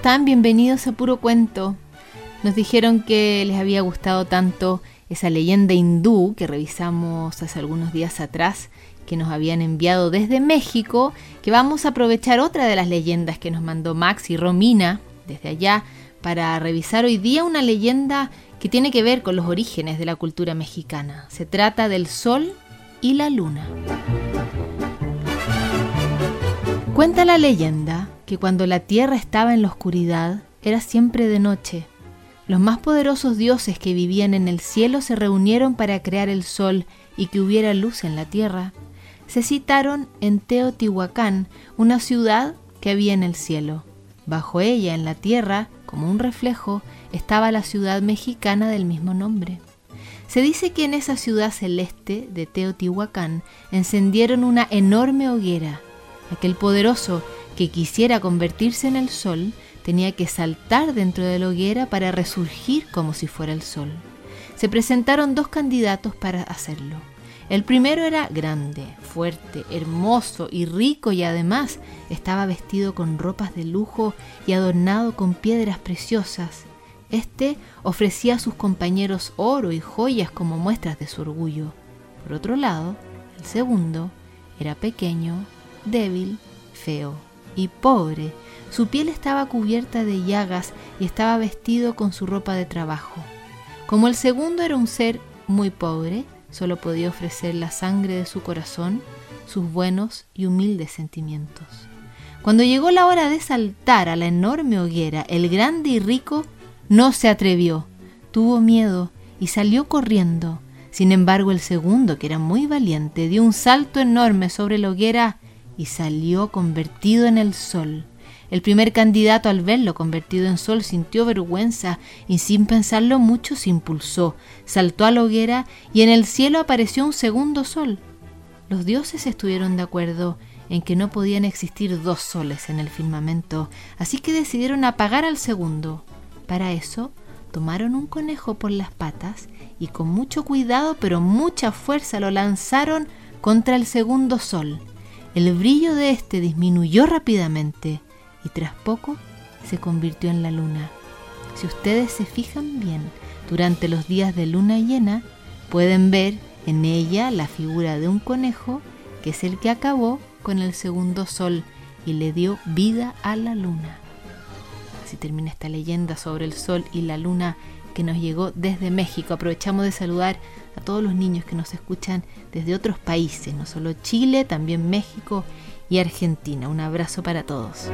están? Bienvenidos a Puro Cuento. Nos dijeron que les había gustado tanto esa leyenda hindú que revisamos hace algunos días atrás, que nos habían enviado desde México, que vamos a aprovechar otra de las leyendas que nos mandó Max y Romina desde allá para revisar hoy día una leyenda que tiene que ver con los orígenes de la cultura mexicana. Se trata del sol y la luna. Cuenta la leyenda que cuando la tierra estaba en la oscuridad era siempre de noche. Los más poderosos dioses que vivían en el cielo se reunieron para crear el sol y que hubiera luz en la tierra. Se citaron en Teotihuacán, una ciudad que había en el cielo. Bajo ella, en la tierra, como un reflejo, estaba la ciudad mexicana del mismo nombre. Se dice que en esa ciudad celeste de Teotihuacán encendieron una enorme hoguera Aquel poderoso que quisiera convertirse en el sol tenía que saltar dentro de la hoguera para resurgir como si fuera el sol. Se presentaron dos candidatos para hacerlo. El primero era grande, fuerte, hermoso y rico y además estaba vestido con ropas de lujo y adornado con piedras preciosas. Este ofrecía a sus compañeros oro y joyas como muestras de su orgullo. Por otro lado, el segundo era pequeño, débil, feo pobre. Su piel estaba cubierta de llagas y estaba vestido con su ropa de trabajo. Como el segundo era un ser muy pobre, solo podía ofrecer la sangre de su corazón, sus buenos y humildes sentimientos. Cuando llegó la hora de saltar a la enorme hoguera, el grande y rico no se atrevió, tuvo miedo y salió corriendo. Sin embargo, el segundo, que era muy valiente, dio un salto enorme sobre la hoguera y salió convertido en el sol. El primer candidato al verlo convertido en sol sintió vergüenza y sin pensarlo mucho se impulsó, saltó a la hoguera y en el cielo apareció un segundo sol. Los dioses estuvieron de acuerdo en que no podían existir dos soles en el firmamento, así que decidieron apagar al segundo. Para eso, tomaron un conejo por las patas y con mucho cuidado pero mucha fuerza lo lanzaron contra el segundo sol. El brillo de éste disminuyó rápidamente y tras poco se convirtió en la luna. Si ustedes se fijan bien, durante los días de luna llena pueden ver en ella la figura de un conejo que es el que acabó con el segundo sol y le dio vida a la luna. Así termina esta leyenda sobre el sol y la luna que nos llegó desde México. Aprovechamos de saludar a todos los niños que nos escuchan desde otros países, no solo Chile, también México y Argentina. Un abrazo para todos.